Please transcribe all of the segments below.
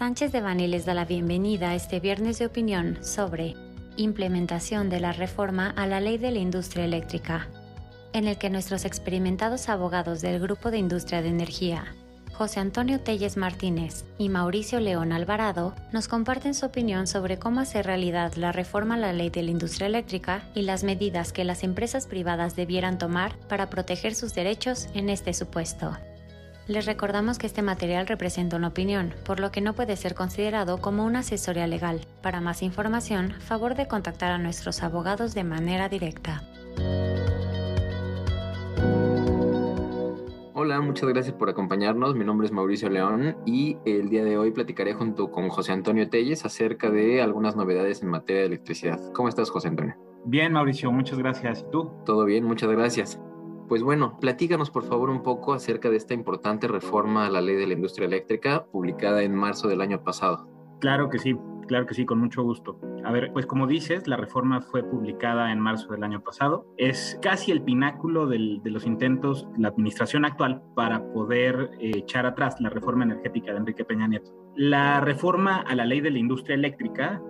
Sánchez de Bani les da la bienvenida a este viernes de opinión sobre implementación de la reforma a la ley de la industria eléctrica, en el que nuestros experimentados abogados del Grupo de Industria de Energía, José Antonio Telles Martínez y Mauricio León Alvarado, nos comparten su opinión sobre cómo hacer realidad la reforma a la ley de la industria eléctrica y las medidas que las empresas privadas debieran tomar para proteger sus derechos en este supuesto. Les recordamos que este material representa una opinión, por lo que no puede ser considerado como una asesoría legal. Para más información, favor de contactar a nuestros abogados de manera directa. Hola, muchas gracias por acompañarnos. Mi nombre es Mauricio León y el día de hoy platicaré junto con José Antonio Telles acerca de algunas novedades en materia de electricidad. ¿Cómo estás, José Antonio? Bien, Mauricio, muchas gracias. ¿Y tú? Todo bien, muchas gracias. Pues bueno, platícanos por favor un poco acerca de esta importante reforma a la ley de la industria eléctrica publicada en marzo del año pasado. Claro que sí, claro que sí, con mucho gusto. A ver, pues como dices, la reforma fue publicada en marzo del año pasado. Es casi el pináculo de los intentos de la administración actual para poder eh, echar atrás la reforma energética de Enrique Peña Nieto. La reforma a la ley de la industria eléctrica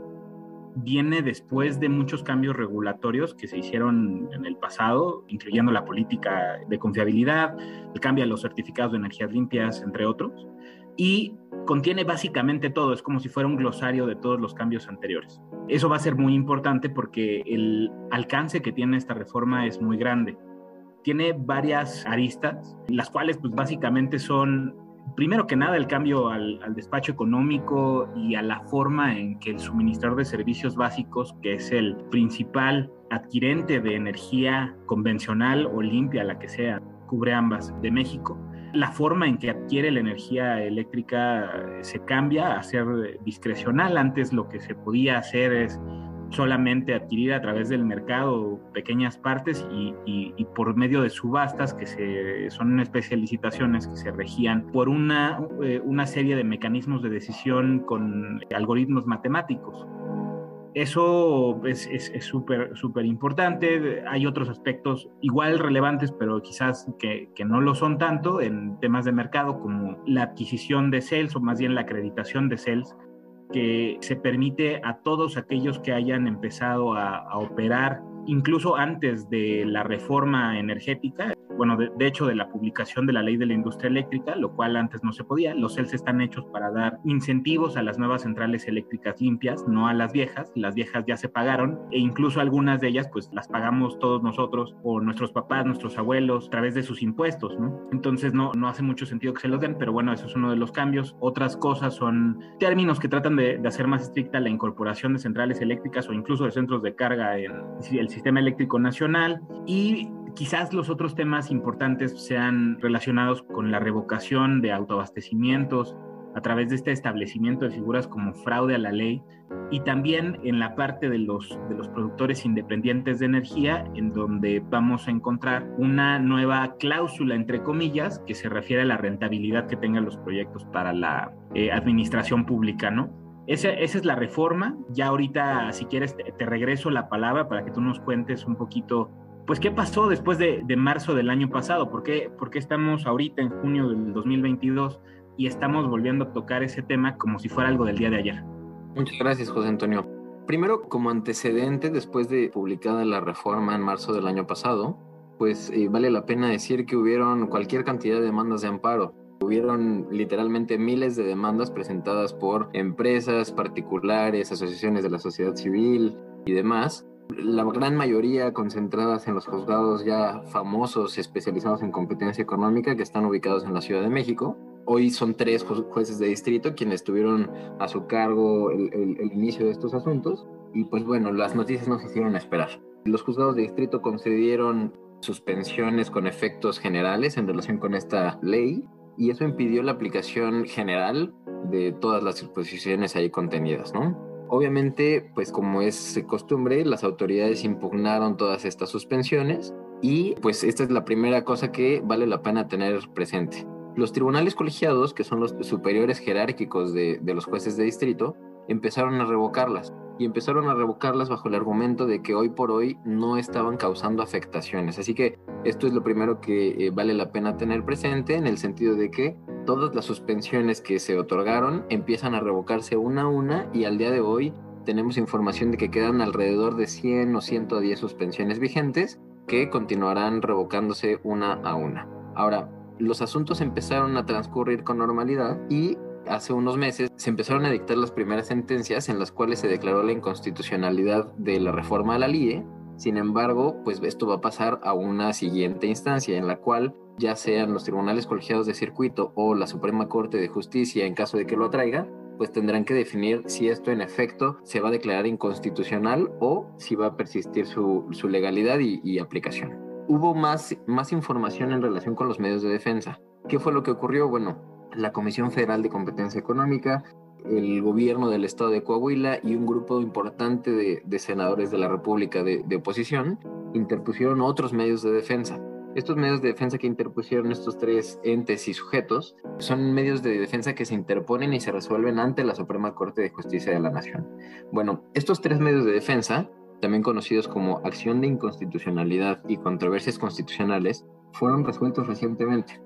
viene después de muchos cambios regulatorios que se hicieron en el pasado, incluyendo la política de confiabilidad, el cambio a los certificados de energías limpias, entre otros, y contiene básicamente todo, es como si fuera un glosario de todos los cambios anteriores. Eso va a ser muy importante porque el alcance que tiene esta reforma es muy grande. Tiene varias aristas, las cuales pues básicamente son primero que nada el cambio al, despacho económico y a la forma en que el suministrador de servicios básicos, que es el principal adquirente de energía convencional o limpia, la que sea, cubre ambas de México, la forma en que adquiere la energía eléctrica se cambia a ser discrecional. Antes lo que se podía hacer es solamente adquirir a través del mercado pequeñas partes y, por medio de subastas que se, son una especie de licitaciones que se regían por una, eh, una serie de mecanismos de decisión con algoritmos matemáticos. Eso es súper súper importante. Hay otros aspectos igual relevantes, pero quizás que, que, no lo son tanto en temas de mercado, como la adquisición de CELS o más bien la acreditación de CELS, que se permite a todos aquellos que hayan empezado a, operar incluso antes de la reforma energética, bueno, de, hecho de la publicación de la ley de la industria eléctrica, lo cual antes no se podía. Los CELS están hechos para dar incentivos a las nuevas centrales eléctricas limpias, no a las viejas. Las viejas ya se pagaron e incluso algunas de ellas pues las pagamos todos nosotros o nuestros papás, nuestros abuelos a través de sus impuestos, ¿no? Entonces no, no hace mucho sentido que se los den, pero bueno, eso es uno de los cambios. Otras cosas son términos que tratan de, de hacer más estricta la incorporación de centrales eléctricas o incluso de centros de carga en el sistema eléctrico nacional y quizás los otros temas importantes sean relacionados con la revocación de autoabastecimientos a través de este establecimiento de figuras como fraude a la ley y también en la parte de los, de los productores independientes de energía, en donde vamos a encontrar una nueva cláusula, entre comillas, que se refiere a la rentabilidad que tengan los proyectos para la eh, administración pública, ¿no? Esa, esa, es la reforma. Ya ahorita, si quieres, te, te regreso la palabra para que tú nos cuentes un poquito pues, ¿qué pasó después de, marzo del año pasado? ¿Por qué, ¿Por qué estamos ahorita en junio del 2022 y estamos volviendo a tocar ese tema como si fuera algo del día de ayer? Muchas gracias, José Antonio. Primero, como antecedente, después de publicada la reforma en marzo del año pasado, pues eh, vale la pena decir que hubieron cualquier cantidad de demandas de amparo. Hubieron literalmente miles de demandas presentadas por empresas, particulares, asociaciones de la sociedad civil y demás, la gran mayoría concentradas en los juzgados ya famosos especializados en competencia económica que están ubicados en la Ciudad de México. Hoy son tres jueces de distrito quienes tuvieron a su cargo el, inicio de estos asuntos y pues bueno, las noticias no se hicieron esperar. Los juzgados de distrito concedieron suspensiones con efectos generales en relación con esta ley y eso impidió la aplicación general de todas las disposiciones ahí contenidas, ¿no? Obviamente, pues como es costumbre, las autoridades impugnaron todas estas suspensiones y pues esta es la primera cosa que vale la pena tener presente. Los tribunales colegiados, que son los superiores jerárquicos de, los jueces de distrito, empezaron a revocarlas y empezaron a revocarlas bajo el argumento de que hoy por hoy no estaban causando afectaciones. Así que esto es lo primero que eh, vale la pena tener presente en el sentido de que todas las suspensiones que se otorgaron empiezan a revocarse una a una y al día de hoy tenemos información de que quedan alrededor de 100 o 110 suspensiones vigentes que continuarán revocándose una a una. Ahora, los asuntos empezaron a transcurrir con normalidad y hace unos meses se empezaron a dictar las primeras sentencias en las cuales se declaró la inconstitucionalidad de la reforma a la LIE. Sin embargo, pues esto va a pasar a una siguiente instancia en la cual ya sean los tribunales colegiados de circuito o la Suprema Corte de Justicia en caso de que lo atraiga, pues tendrán que definir si esto en efecto se va a declarar inconstitucional o si va a persistir su, legalidad y, y, aplicación. Hubo más, más información en relación con los medios de defensa. ¿Qué fue lo que ocurrió? Bueno, la Comisión Federal de Competencia Económica, el gobierno del estado de Coahuila y un grupo importante de, senadores de la República de, oposición interpusieron otros medios de defensa. Estos medios de defensa que interpusieron estos tres entes y sujetos son medios de defensa que se interponen y se resuelven ante la Suprema Corte de Justicia de la Nación. Bueno, estos tres medios de defensa, también conocidos como acción de inconstitucionalidad y controversias constitucionales, fueron resueltos recientemente.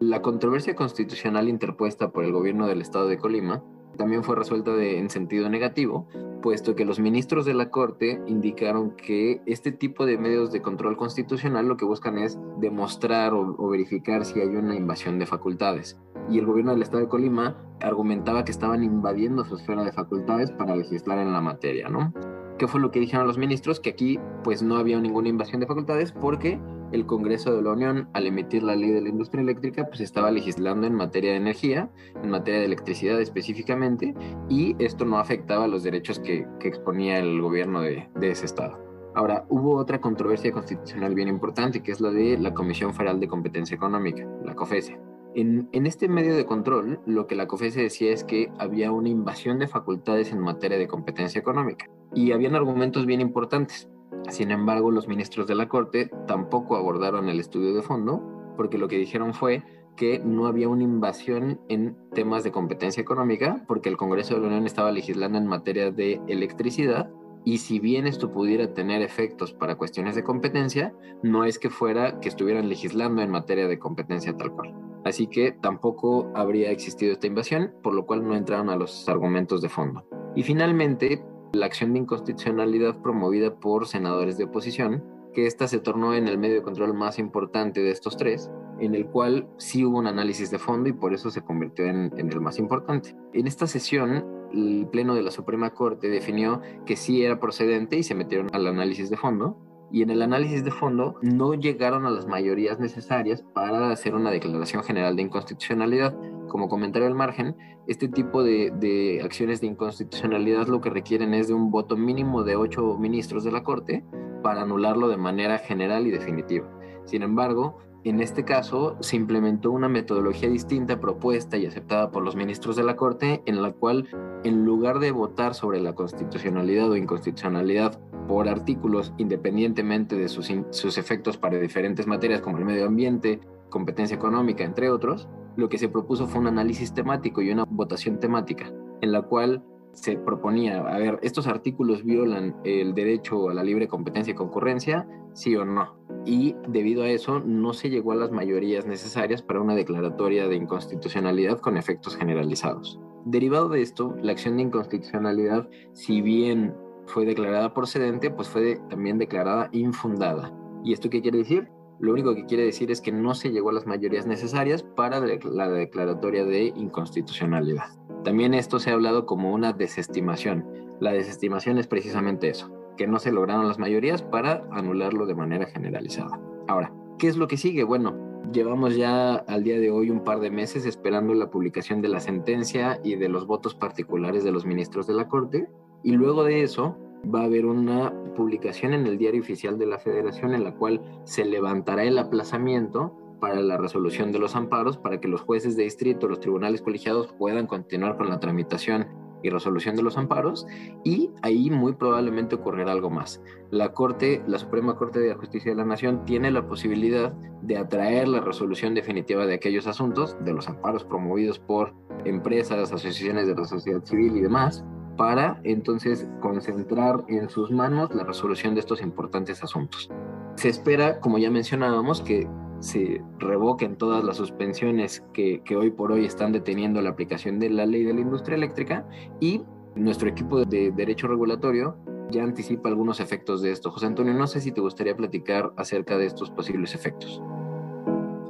La controversia constitucional interpuesta por el gobierno del estado de Colima también fue resuelta en sentido negativo, puesto que los ministros de la Corte indicaron que este tipo de medios de control constitucional lo que buscan es demostrar o, o verificar si hay una invasión de facultades. Y el gobierno del estado de Colima argumentaba que estaban invadiendo su esfera de facultades para legislar en la materia, ¿no? ¿Qué fue lo que dijeron los ministros? Que aquí pues no había ninguna invasión de facultades porque el Congreso de la Unión, al emitir la ley de la industria eléctrica, pues estaba legislando en materia de energía, en materia de electricidad específicamente, y esto no afectaba los derechos que, exponía el gobierno de, ese estado. Ahora, hubo otra controversia constitucional bien importante, que es la de la Comisión Federal de Competencia Económica, la COFESE. En, este medio de control, lo que la COFESE decía es que había una invasión de facultades en materia de competencia económica. Y habían argumentos bien importantes. Sin embargo, los ministros de la Corte tampoco abordaron el estudio de fondo, porque lo que dijeron fue que no había una invasión en temas de competencia económica, porque el Congreso de la Unión estaba legislando en materia de electricidad, y si bien esto pudiera tener efectos para cuestiones de competencia, no es que fuera que estuvieran legislando en materia de competencia tal cual. Así que tampoco habría existido esta invasión, por lo cual no entraron a los argumentos de fondo. Y finalmente, la acción de inconstitucionalidad promovida por senadores de oposición, que esta se tornó en el medio de control más importante de estos tres, en el cual sí hubo un análisis de fondo y por eso se convirtió en, el más importante. En esta sesión, el Pleno de la Suprema Corte definió que sí era procedente y se metieron al análisis de fondo, y en el análisis de fondo no llegaron a las mayorías necesarias para hacer una declaración general de inconstitucionalidad. Como comentario al margen, este tipo de, acciones de inconstitucionalidad lo que requieren es de un voto mínimo de ocho ministros de la Corte para anularlo de manera general y definitiva. Sin embargo, en este caso, se implementó una metodología distinta propuesta y aceptada por los ministros de la Corte, en la cual, en lugar de votar sobre la constitucionalidad o inconstitucionalidad por artículos, independientemente de sus, efectos para diferentes materias como el medio ambiente, competencia económica, entre otros, lo que se propuso fue un análisis temático y una votación temática, en la cual se proponía, a ver, ¿estos artículos violan el derecho a la libre competencia y concurrencia? Sí o no. Y debido a eso no se llegó a las mayorías necesarias para una declaratoria de inconstitucionalidad con efectos generalizados. Derivado de esto, la acción de inconstitucionalidad, si bien fue declarada procedente, pues fue también declarada infundada. ¿Y esto qué quiere decir? Lo único que quiere decir es que no se llegó a las mayorías necesarias para la declaratoria de inconstitucionalidad. También esto se ha hablado como una desestimación. La desestimación es precisamente eso, que no se lograron las mayorías para anularlo de manera generalizada. Ahora, ¿qué es lo que sigue? Bueno, llevamos ya al día de hoy un par de meses esperando la publicación de la sentencia y de los votos particulares de los ministros de la Corte y luego de eso va a haber una publicación en el diario oficial de la federación en la cual se levantará el aplazamiento para la resolución de los amparos para que los jueces de distrito, los tribunales colegiados puedan continuar con la tramitación y resolución de los amparos y ahí muy probablemente ocurrirá algo más. La Corte, la Suprema Corte de Justicia de la Nación tiene la posibilidad de atraer la resolución definitiva de aquellos asuntos, de los amparos promovidos por empresas, asociaciones de la sociedad civil y demás, para entonces concentrar en sus manos la resolución de estos importantes asuntos. Se espera, como ya mencionábamos, que se revoquen todas las suspensiones que, que hoy por hoy están deteniendo la aplicación de la ley de la industria eléctrica y nuestro equipo de derecho regulatorio ya anticipa algunos efectos de esto. José Antonio, no sé si te gustaría platicar acerca de estos posibles efectos.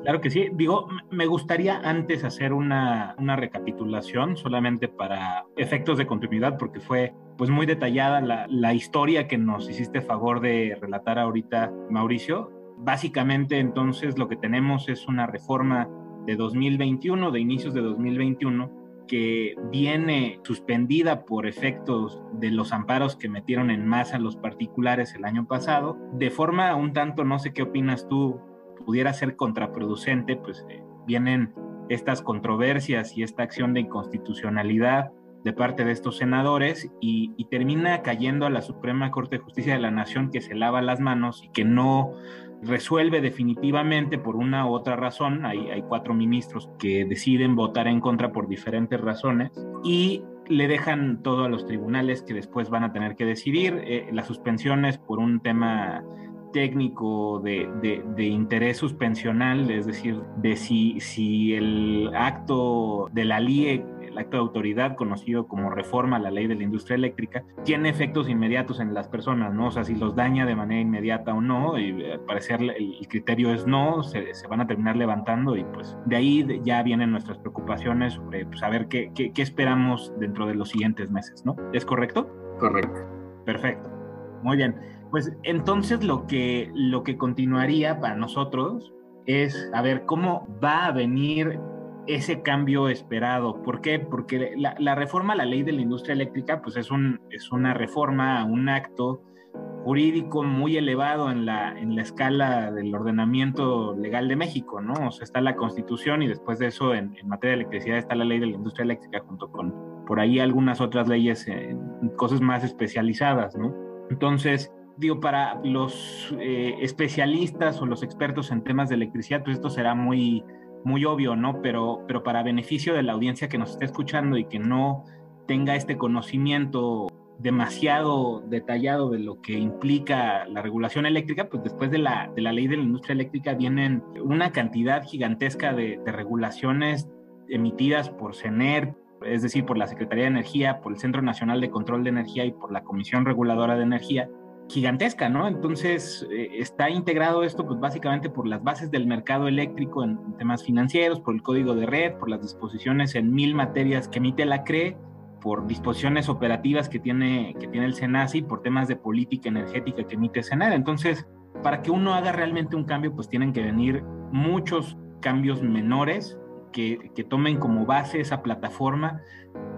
Claro que sí. Digo, me gustaría antes hacer una, una, recapitulación solamente para efectos de continuidad, porque fue pues muy detallada la, la historia que nos hiciste favor de relatar ahorita, Mauricio. Básicamente, entonces, lo que tenemos es una reforma de 2021, de inicios de 2021, que viene suspendida por efectos de los amparos que metieron en masa los particulares el año pasado, de forma un tanto, no sé qué opinas tú, pudiera ser contraproducente, pues eh, vienen estas controversias y esta acción de inconstitucionalidad de parte de estos senadores y, termina cayendo a la Suprema Corte de Justicia de la Nación que se lava las manos y que no resuelve definitivamente por una u otra razón. Hay, hay cuatro ministros que deciden votar en contra por diferentes razones y le dejan todo a los tribunales que después van a tener que decidir. Eh, las suspensiones por un tema técnico de, de, de, interés suspensional, es decir, de si, si el acto de la LIE el acto de autoridad conocido como reforma a la ley de la industria eléctrica, tiene efectos inmediatos en las personas, ¿no? O sea, si los daña de manera inmediata o no, y al parecer el, criterio es no, se, se, van a terminar levantando y pues de ahí ya vienen nuestras preocupaciones sobre pues, saber qué, qué, qué esperamos dentro de los siguientes meses, ¿no? ¿Es correcto? Correcto. Perfecto. Muy bien. Pues entonces lo que, lo que continuaría para nosotros es a ver cómo va a venir ese cambio esperado. ¿Por qué? Porque la, reforma a la ley de la industria eléctrica, pues es, un, es una reforma, un acto jurídico muy elevado en la, en la escala del ordenamiento legal de México, ¿no? O sea, está la Constitución y después de eso, en, materia de electricidad, está la ley de la industria eléctrica junto con por ahí algunas otras leyes, en cosas más especializadas, ¿no? Entonces, digo, para los eh, especialistas o los expertos en temas de electricidad, pues esto será muy muy obvio, ¿no? Pero, pero para beneficio de la audiencia que nos está escuchando y que no tenga este conocimiento demasiado detallado de lo que implica la regulación eléctrica, pues después de la, de la ley de la industria eléctrica vienen una cantidad gigantesca de, de regulaciones emitidas por CENER, es decir, por la Secretaría de Energía, por el Centro Nacional de Control de Energía y por la Comisión Reguladora de Energía, gigantesca, ¿no? Entonces eh, está integrado esto pues básicamente por las bases del mercado eléctrico en, temas financieros, por el código de red, por las disposiciones en mil materias que emite la CRE, por disposiciones operativas que tiene, que tiene el SENACI, por temas de política energética que emite SENAR. Entonces, para que uno haga realmente un cambio, pues tienen que venir muchos cambios menores que, que tomen como base esa plataforma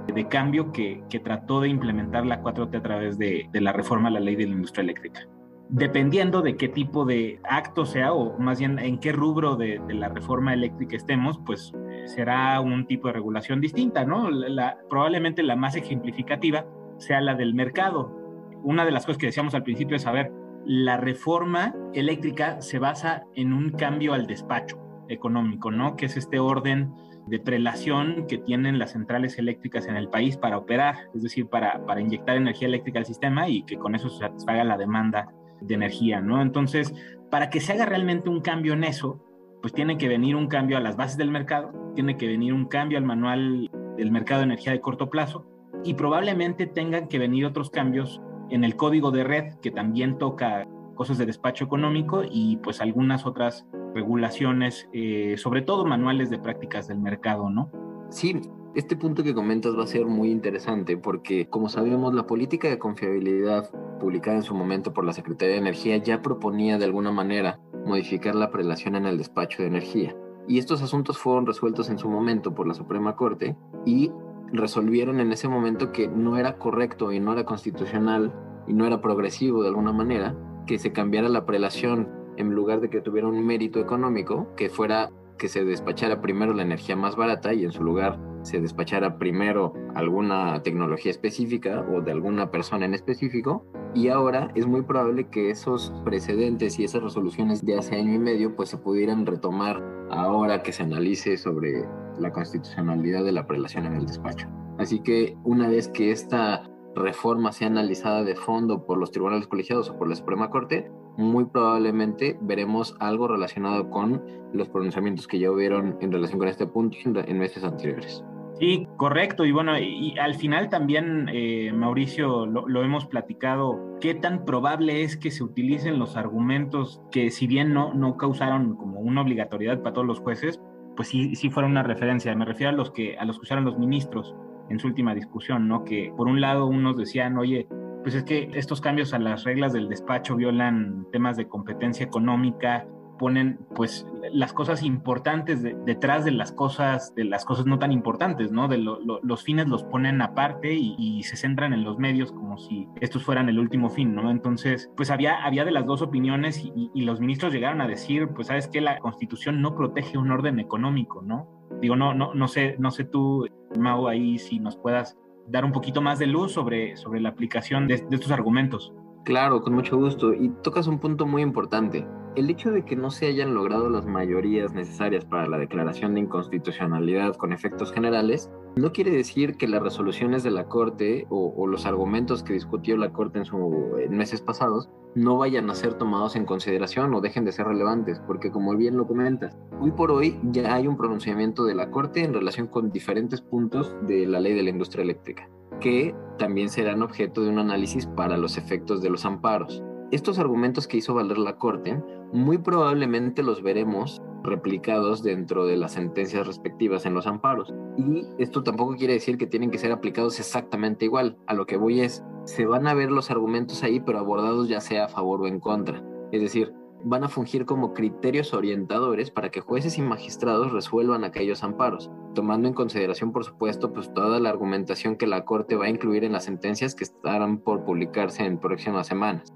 de cambio que, trató de implementar la 4T a través de, la reforma a la ley de la industria eléctrica. Dependiendo de qué tipo de acto sea, o más bien en qué rubro de, de la reforma eléctrica estemos, pues será un tipo de regulación distinta, ¿no? La, probablemente la más ejemplificativa sea la del mercado. Una de las cosas que decíamos al principio es, saber la reforma eléctrica se basa en un cambio al despacho económico, ¿no? Que es este orden de prelación que tienen las centrales eléctricas en el país para operar, es decir, para, para inyectar energía eléctrica al sistema y que con eso se satisfaga la demanda de energía, ¿no? Entonces, para que se haga realmente un cambio en eso, pues tiene que venir un cambio a las bases del mercado, tiene que venir un cambio al manual del mercado de energía de corto plazo y probablemente tengan que venir otros cambios en el código de red que también toca cosas de despacho económico y pues algunas otras regulaciones, eh, sobre todo manuales de prácticas del mercado, ¿no? Sí, este punto que comentas va a ser muy interesante porque, como sabemos, la política de confiabilidad publicada en su momento por la Secretaría de Energía ya proponía de alguna manera modificar la prelación en el despacho de energía. Y estos asuntos fueron resueltos en su momento por la Suprema Corte y resolvieron en ese momento que no era correcto y no era constitucional y no era progresivo de alguna manera que se cambiara la prelación en lugar de que tuviera un mérito económico, que fuera que se despachara primero la energía más barata y en su lugar se despachara primero alguna tecnología específica o de alguna persona en específico. Y ahora es muy probable que esos precedentes y esas resoluciones de hace año y medio pues se pudieran retomar ahora que se analice sobre la constitucionalidad de la prelación en el despacho. Así que una vez que esta reforma sea analizada de fondo por los tribunales colegiados o por la Suprema Corte, muy probablemente veremos algo relacionado con los pronunciamientos que ya hubieron en relación con este punto en meses anteriores. Sí, correcto. Y bueno, y, al final también, eh, Mauricio, lo, hemos platicado, qué tan probable es que se utilicen los argumentos que si bien no, no causaron como una obligatoriedad para todos los jueces, pues sí, sí fueron una referencia. Me refiero a los que, a los que usaron los ministros en su última discusión, ¿no? Que por un lado unos decían, oye, pues es que estos cambios a las reglas del despacho violan temas de competencia económica, ponen pues las cosas importantes detrás de las cosas, de las cosas no tan importantes, ¿no? De los fines los ponen aparte y, se centran en los medios como si estos fueran el último fin, ¿no? Entonces, pues había, había de las dos opiniones y, y los ministros llegaron a decir, pues sabes que la constitución no protege un orden económico, ¿no? Digo, no, no, no sé, no sé tú, Mau, ahí si nos puedas dar un poquito más de luz sobre, sobre la aplicación de estos argumentos. Claro, con mucho gusto. Y tocas un punto muy importante. El hecho de que no se hayan logrado las mayorías necesarias para la declaración de inconstitucionalidad con efectos generales no quiere decir que las resoluciones de la Corte o, los argumentos que discutió la Corte en, su, en meses pasados no vayan a ser tomados en consideración o dejen de ser relevantes, porque como bien lo comentas, hoy por hoy ya hay un pronunciamiento de la Corte en relación con diferentes puntos de la ley de la industria eléctrica que también serán objeto de un análisis para los efectos de los amparos. Estos argumentos que hizo valer la Corte muy probablemente los veremos replicados dentro de las sentencias respectivas en los amparos. Y esto tampoco quiere decir que tienen que ser aplicados exactamente igual. A lo que voy es, se van a ver los argumentos ahí, pero abordados ya sea a favor o en contra. Es decir, van a fungir como criterios orientadores para que jueces y magistrados resuelvan aquellos amparos, tomando en consideración, por supuesto, pues toda la argumentación que la Corte va a incluir en las sentencias que estarán por publicarse en próximas semanas.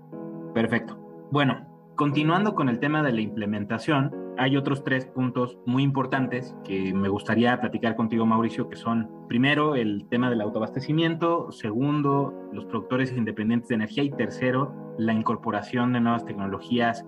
Perfecto. Bueno, continuando con el tema de la implementación, hay otros tres puntos muy importantes que me gustaría platicar contigo, Mauricio, que son, primero, el tema del autoabastecimiento, segundo, los productores independientes de energía y tercero, la incorporación de nuevas tecnologías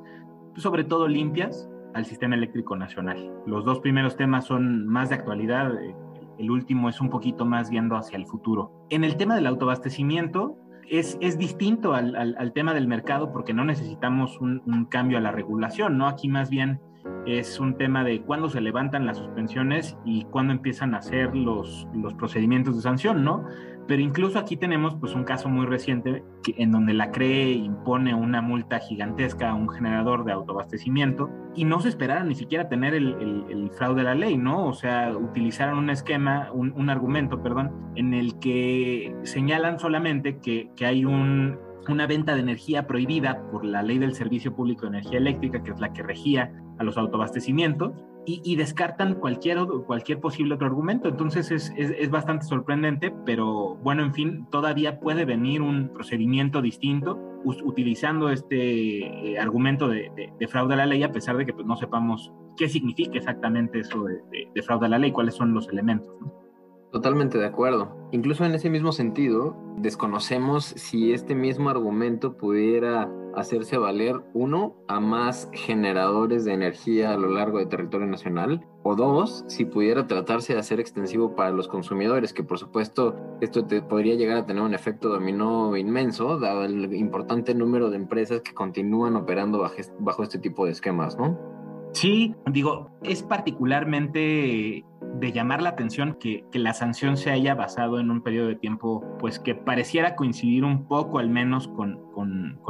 sobre todo limpias, al sistema eléctrico nacional. Los dos primeros temas son más de actualidad, eh, el último es un poquito más viendo hacia el futuro. En el tema del autoabastecimiento, es, es distinto al, al, tema del mercado porque no necesitamos un, un, cambio a la regulación, ¿no? Aquí más bien es un tema de cuándo se levantan las suspensiones y cuándo empiezan a hacer los, los procedimientos de sanción, ¿no? Pero incluso aquí tenemos pues un caso muy reciente en donde la CRE impone una multa gigantesca a un generador de autoabastecimiento y no se esperaba ni siquiera tener el, fraude de la ley, ¿no? O sea, utilizaron un esquema, un, argumento, perdón, en el que señalan solamente que, que hay un, una venta de energía prohibida por la ley del Servicio Público de Energía Eléctrica, que es la que regía a los autoabastecimientos, y, descartan cualquier, cualquier posible otro argumento. Entonces es, es, bastante sorprendente, pero bueno, en fin, todavía puede venir un procedimiento distinto utilizando este eh, argumento de, fraude a la ley, a pesar de que pues, no sepamos qué significa exactamente eso de, fraude a la ley, cuáles son los elementos. Totalmente de acuerdo. Incluso en ese mismo sentido, desconocemos si este mismo argumento pudiera hacerse valer, uno, a más generadores de energía a lo largo del territorio nacional, o dos, si pudiera tratarse de hacer extensivo para los consumidores, que por supuesto esto te podría llegar a tener un efecto dominó inmenso, dado el importante número de empresas que continúan operando bajo, bajo este tipo de esquemas, ¿no? Sí, digo, es particularmente de llamar la atención que, la sanción se haya basado en un periodo de tiempo, pues que pareciera coincidir un poco al menos con,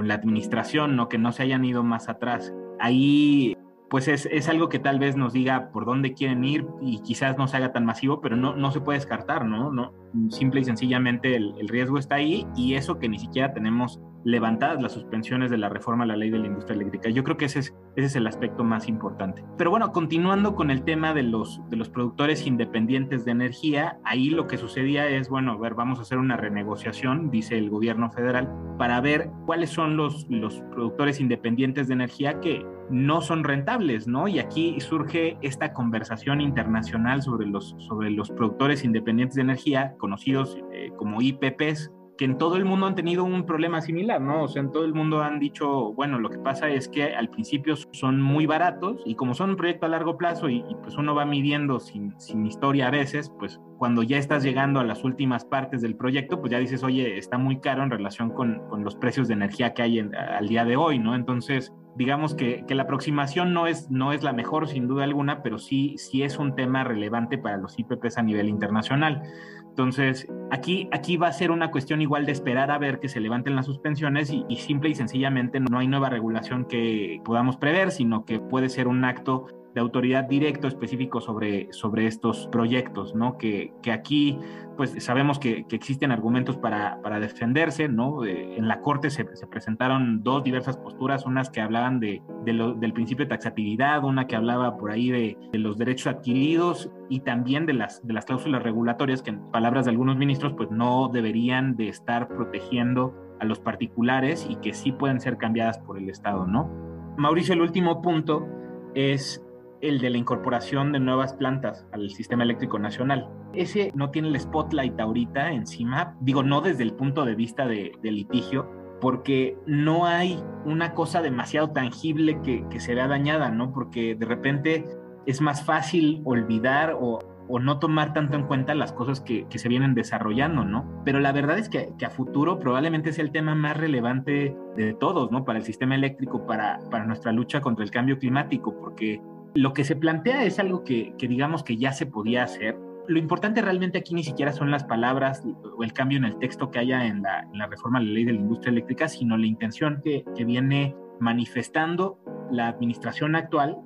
la administración, ¿no? que no se hayan ido más atrás. Ahí pues es, algo que tal vez nos diga por dónde quieren ir y quizás no se haga tan masivo, pero no, no se puede descartar, ¿no? no simple y sencillamente el, el, riesgo está ahí y eso que ni siquiera tenemos levantadas las suspensiones de la reforma a la ley de la industria eléctrica. Yo creo que ese es, ese es el aspecto más importante. Pero bueno, continuando con el tema de los, de los productores independientes de energía, ahí lo que sucedía es, bueno, a ver, vamos a hacer una renegociación, dice el gobierno federal, para ver cuáles son los, los productores independientes de energía que no son rentables, ¿no? Y aquí surge esta conversación internacional sobre los, sobre los productores independientes de energía, conocidos eh, como IPPs, que en todo el mundo han tenido un problema similar, ¿no? O sea, en todo el mundo han dicho, bueno, lo que pasa es que al principio son muy baratos y como son un proyecto a largo plazo y, pues uno va midiendo sin, sin, historia a veces, pues cuando ya estás llegando a las últimas partes del proyecto, pues ya dices, oye, está muy caro en relación con, con los precios de energía que hay al día de hoy, ¿no? Entonces, digamos que, que, la aproximación no es, no es la mejor sin duda alguna, pero sí, sí es un tema relevante para los IPPs a nivel internacional. Entonces, aquí, aquí va a ser una cuestión igual de esperar a ver que se levanten las suspensiones y, simple y sencillamente no hay nueva regulación que podamos prever, sino que puede ser un acto de autoridad directo específico sobre, sobre estos proyectos, ¿no? Que, que aquí, pues sabemos que, que existen argumentos para, para defenderse, ¿no? en la Corte se, se, presentaron dos diversas posturas, unas que hablaban de, de lo, del principio de taxatividad, una que hablaba por ahí de, de, los derechos adquiridos y también de las, de las cláusulas regulatorias que en palabras de algunos ministros, pues no deberían de estar protegiendo a los particulares y que sí pueden ser cambiadas por el Estado, ¿no? Mauricio, el último punto es el de la incorporación de nuevas plantas al sistema eléctrico nacional. Ese no tiene el spotlight ahorita encima, digo, no desde el punto de vista de, litigio, porque no hay una cosa demasiado tangible que, se vea dañada, ¿no? Porque de repente es más fácil olvidar o, no tomar tanto en cuenta las cosas que, se vienen desarrollando, ¿no? Pero la verdad es que, a futuro probablemente sea el tema más relevante de todos, ¿no? Para el sistema eléctrico, para nuestra lucha contra el cambio climático, porque lo que se plantea es algo que, digamos que ya se podía hacer. Lo importante realmente aquí ni siquiera son las palabras o el cambio en el texto que haya en la, reforma de la ley de la industria eléctrica, sino la intención que, viene manifestando la administración actual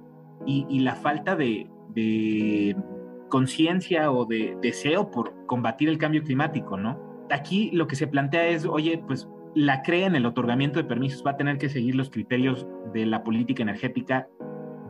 y, la falta de, de conciencia o de deseo por combatir el cambio climático, ¿no? Aquí lo que se plantea es, oye, pues la CRE en el otorgamiento de permisos va a tener que seguir los criterios de la política energética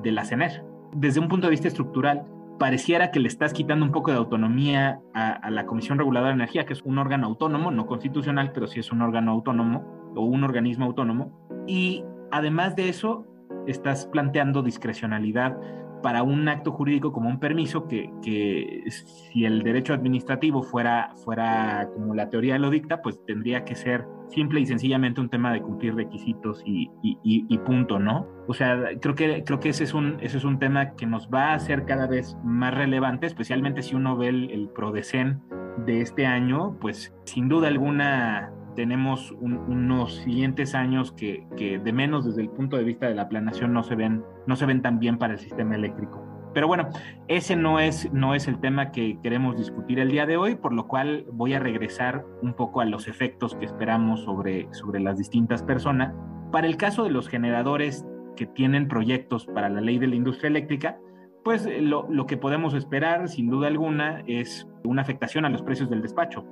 de la CENER. Desde un punto de vista estructural, pareciera que le estás quitando un poco de autonomía a, la Comisión Reguladora de Energía, que es un órgano autónomo, no constitucional, pero sí es un órgano autónomo o un organismo autónomo. Y además de eso, estás planteando discrecionalidad para un acto jurídico como un permiso que, que, si el derecho administrativo fuera, fuera como la teoría lo dicta, pues tendría que ser simple y sencillamente un tema de cumplir requisitos y, y, y, punto, ¿no? O sea, creo que, creo que ese, es un, ese es un tema que nos va a hacer cada vez más relevante, especialmente si uno ve el, el PRODECEN de este año, pues sin duda alguna tenemos unos siguientes años que, que, de menos desde el punto de vista de la planación no se ven, no se ven tan bien para el sistema eléctrico. Pero bueno, ese no es, no es el tema que queremos discutir el día de hoy, por lo cual voy a regresar un poco a los efectos que esperamos sobre, sobre las distintas personas. Para el caso de los generadores que tienen proyectos para la ley de la industria eléctrica, pues lo, lo que podemos esperar, sin duda alguna, es una afectación a los precios del despacho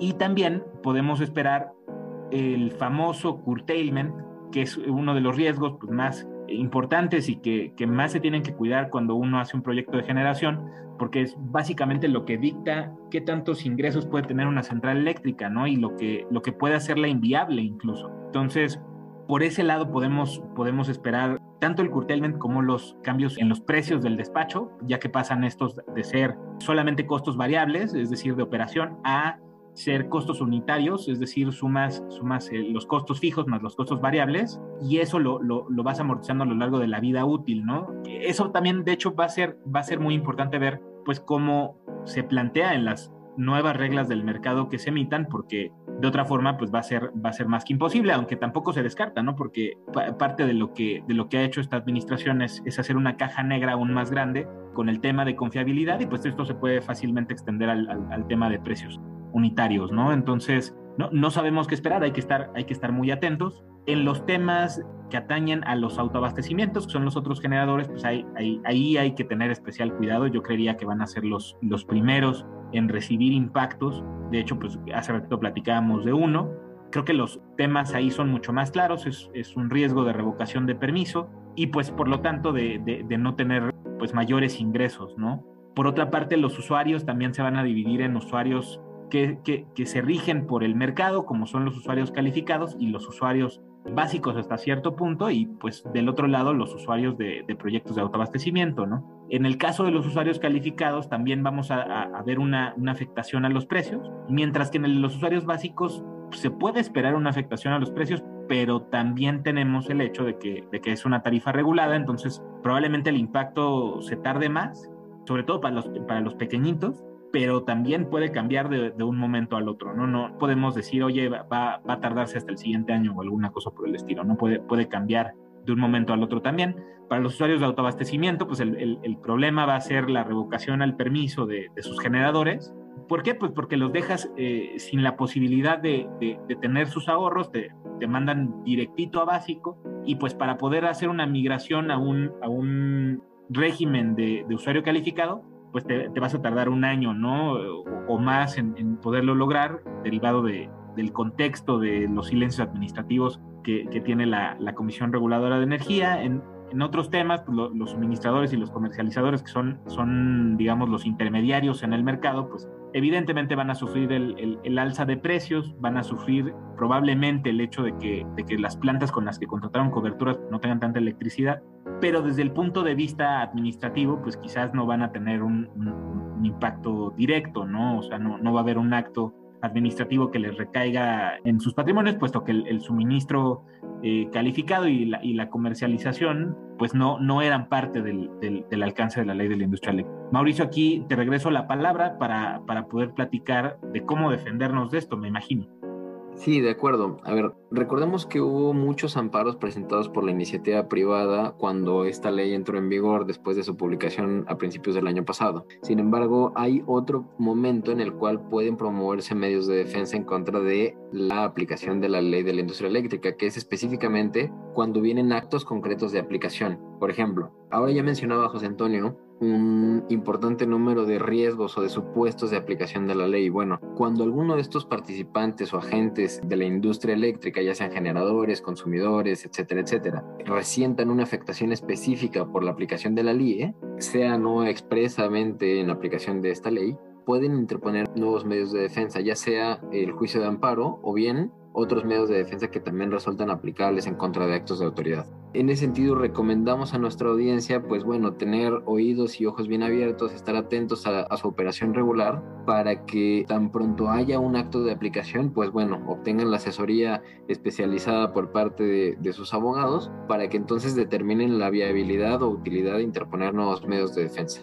y también podemos esperar el famoso curtailment, que es uno de los riesgos pues, más importantes y que, más se tienen que cuidar cuando uno hace un proyecto de generación, porque es básicamente lo que dicta qué tantos ingresos puede tener una central eléctrica, ¿no? Y lo que, lo que puede hacerla inviable incluso. Entonces, por ese lado podemos, podemos esperar tanto el curtailment como los cambios en los precios del despacho, ya que pasan estos de ser solamente costos variables, es decir, de operación, a ser costos unitarios, es decir, sumas, sumas eh, los costos fijos más los costos variables, y eso lo, lo, lo, vas amortizando a lo largo de la vida útil, ¿no? Eso también, de hecho, va a ser, va a ser muy importante ver, pues, cómo se plantea en las nuevas reglas del mercado que se emitan, porque de otra forma pues va a ser, va a ser más que imposible, aunque tampoco se descarta, ¿no? Porque parte de lo que, de lo que ha hecho esta administración es, hacer una caja negra aún más grande con el tema de confiabilidad y pues esto se puede fácilmente extender al, al, tema de precios unitarios, ¿no? Entonces, no, no sabemos qué esperar, hay que, estar, hay que estar muy atentos. En los temas que atañen a los autoabastecimientos, que son los otros generadores, pues ahí, ahí, ahí hay que tener especial cuidado. Yo creería que van a ser los, los primeros en recibir impactos. De hecho, pues hace ratito platicábamos de uno. Creo que los temas ahí son mucho más claros, es, es un riesgo de revocación de permiso y pues por lo tanto de, de, no tener pues mayores ingresos, ¿no? Por otra parte, los usuarios también se van a dividir en usuarios que, que, que, se rigen por el mercado, como son los usuarios calificados y los usuarios básicos hasta cierto punto y pues del otro lado los usuarios de, proyectos de autoabastecimiento, ¿no? En el caso de los usuarios calificados también vamos a, ver una, afectación a los precios, mientras que en los usuarios básicos se puede esperar una afectación a los precios, pero también tenemos el hecho de que, de que es una tarifa regulada, entonces probablemente el impacto se tarde más, sobre todo para los, para los pequeñitos, pero también puede cambiar de, un momento al otro, ¿no? No podemos decir, oye, va, va, a tardarse hasta el siguiente año o alguna cosa por el estilo, ¿no? Puede, puede cambiar de un momento al otro también. Para los usuarios de autoabastecimiento, pues el, el, problema va a ser la revocación al permiso de, de, sus generadores. ¿Por qué? Pues porque los dejas eh, sin la posibilidad de, de tener sus ahorros, te, te, mandan directito a básico y pues para poder hacer una migración a un, a un régimen de, usuario calificado, pues te, vas a tardar un año, ¿no? O, más en, poderlo lograr, derivado de, del contexto de los silencios administrativos que, tiene la, Comisión Reguladora de Energía. En, otros temas, pues, los suministradores y los comercializadores, que son, son, digamos, los intermediarios en el mercado, pues evidentemente van a sufrir el, el, alza de precios, van a sufrir probablemente el hecho de que, de que las plantas con las que contrataron coberturas no tengan tanta electricidad pero desde el punto de vista administrativo, pues quizás no van a tener un, impacto directo, ¿no? O sea, no, no, va a haber un acto administrativo que les recaiga en sus patrimonios, puesto que el, suministro eh, calificado y la, y la, comercialización, pues no, no eran parte del, del, alcance de la ley de la industria. Mauricio, aquí te regreso la palabra para, para poder platicar de cómo defendernos de esto, me imagino. Sí, de acuerdo. A ver, recordemos que hubo muchos amparos presentados por la iniciativa privada cuando esta ley entró en vigor después de su publicación a principios del año pasado. Sin embargo, hay otro momento en el cual pueden promoverse medios de defensa en contra de la aplicación de la ley de la industria eléctrica, que es específicamente cuando vienen actos concretos de aplicación. Por ejemplo, ahora ya mencionaba José Antonio un importante número de riesgos o de supuestos de aplicación de la ley. Bueno, cuando alguno de estos participantes o agentes de la industria eléctrica, ya sean generadores, consumidores, etcétera, etcétera, resientan una afectación específica por la aplicación de la ley, sea no expresamente en la aplicación de esta ley, pueden interponer nuevos medios de defensa, ya sea el juicio de amparo o bien otros medios de defensa que también resultan aplicables en contra de actos de autoridad. En ese sentido, recomendamos a nuestra audiencia, pues bueno, tener oídos y ojos bien abiertos, estar atentos a, su operación regular para que tan pronto haya un acto de aplicación, pues bueno, obtengan la asesoría especializada por parte de, sus abogados para que entonces determinen la viabilidad o utilidad de interponer nuevos medios de defensa.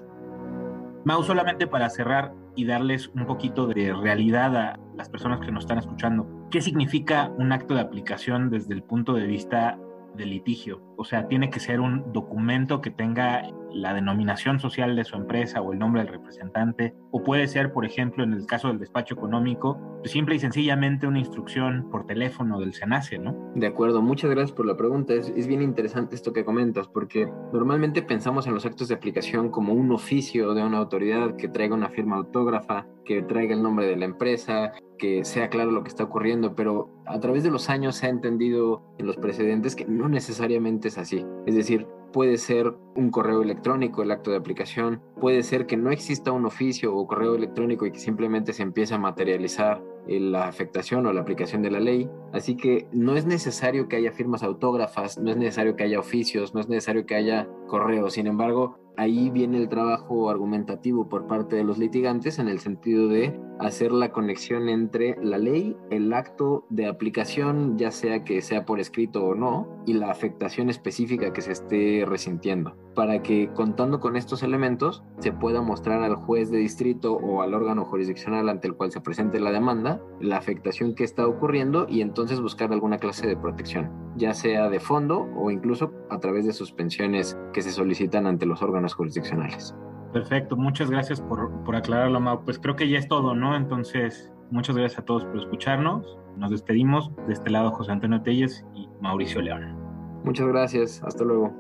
Mau, solamente para cerrar y darles un poquito de realidad a las personas que nos están escuchando, ¿qué significa un acto de aplicación desde el punto de vista de litigio. O sea, tiene que ser un documento que tenga la denominación social de su empresa o el nombre del representante. O puede ser, por ejemplo, en el caso del despacho económico, simple y sencillamente una instrucción por teléfono del SENACE, ¿no? De acuerdo, muchas gracias por la pregunta. Es, es bien interesante esto que comentas, porque normalmente pensamos en los actos de aplicación como un oficio de una autoridad que traiga una firma autógrafa, que traiga el nombre de la empresa, que sea claro lo que está ocurriendo, pero a través de los años se ha entendido en los precedentes que no necesariamente es así. Es decir, puede ser un correo electrónico el acto de aplicación, puede ser que no exista un oficio o correo electrónico y que simplemente se empiece a materializar la afectación o la aplicación de la ley. Así que no es necesario que haya firmas autógrafas, no es necesario que haya oficios, no es necesario que haya correos. Sin embargo, ahí viene el trabajo argumentativo por parte de los litigantes en el sentido de hacer la conexión entre la ley, el acto de aplicación, ya sea que sea por escrito o no, y la afectación específica que se esté resintiendo, para que contando con estos elementos se pueda mostrar al juez de distrito o al órgano jurisdiccional ante el cual se presente la demanda la afectación que está ocurriendo y entonces buscar alguna clase de protección, ya sea de fondo o incluso a través de suspensiones que se solicitan ante los órganos jurisdiccionales. Perfecto, muchas gracias por, por aclararlo, Mau. Pues creo que ya es todo, ¿no? Entonces, muchas gracias a todos por escucharnos. Nos despedimos. De este lado, José Antonio Telles y Mauricio León. Muchas gracias. Hasta luego.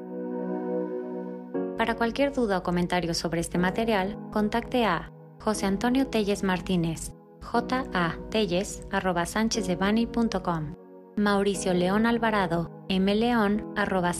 Para cualquier duda o comentario sobre este material, contacte a José Antonio Telles Martínez, j a telles arroba Mauricio León Alvarado, mleón arroba